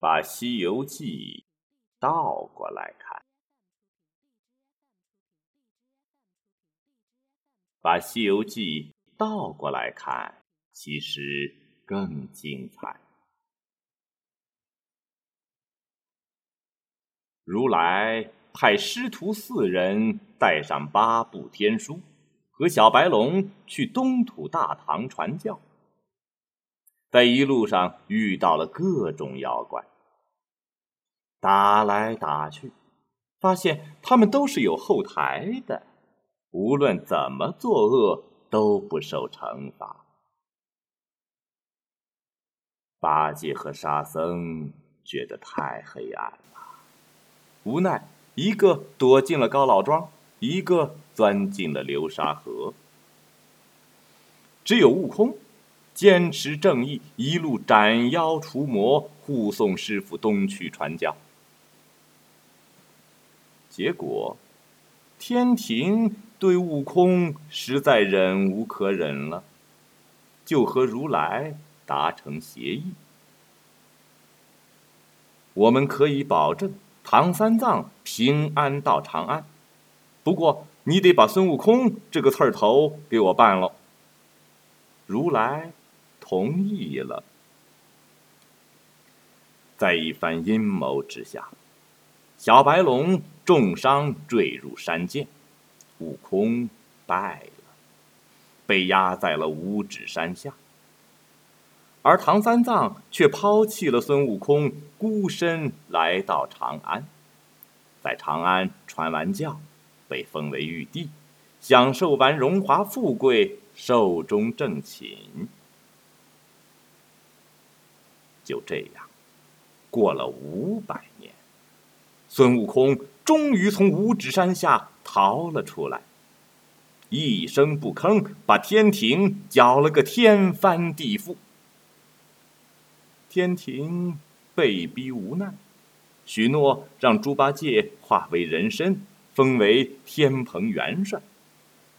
把《西游记》倒过来看，把《西游记》倒过来看，其实更精彩。如来派师徒四人带上八部天书，和小白龙去东土大唐传教。在一路上遇到了各种妖怪，打来打去，发现他们都是有后台的，无论怎么作恶都不受惩罚。八戒和沙僧觉得太黑暗了，无奈一个躲进了高老庄，一个钻进了流沙河，只有悟空。坚持正义，一路斩妖除魔，护送师傅东去传教。结果，天庭对悟空实在忍无可忍了，就和如来达成协议：我们可以保证唐三藏平安到长安，不过你得把孙悟空这个刺儿头给我办了。如来。同意了，在一番阴谋之下，小白龙重伤坠入山涧，悟空败了，被压在了五指山下。而唐三藏却抛弃了孙悟空，孤身来到长安，在长安传完教，被封为玉帝，享受完荣华富贵，寿终正寝。就这样，过了五百年，孙悟空终于从五指山下逃了出来，一声不吭，把天庭搅了个天翻地覆。天庭被逼无奈，许诺让猪八戒化为人身，封为天蓬元帅；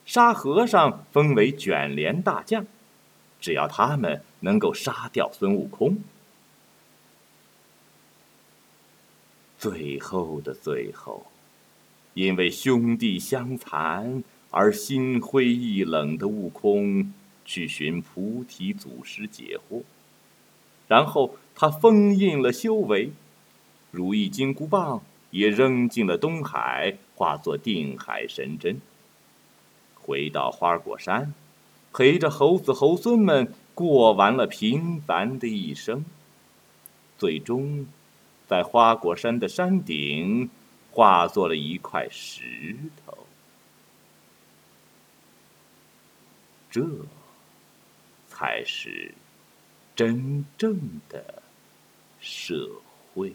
沙和尚封为卷帘大将，只要他们能够杀掉孙悟空。最后的最后，因为兄弟相残而心灰意冷的悟空，去寻菩提祖师解惑，然后他封印了修为，如意金箍棒也扔进了东海，化作定海神针。回到花果山，陪着猴子猴孙们过完了平凡的一生，最终。在花果山的山顶，化作了一块石头。这，才是真正的社会。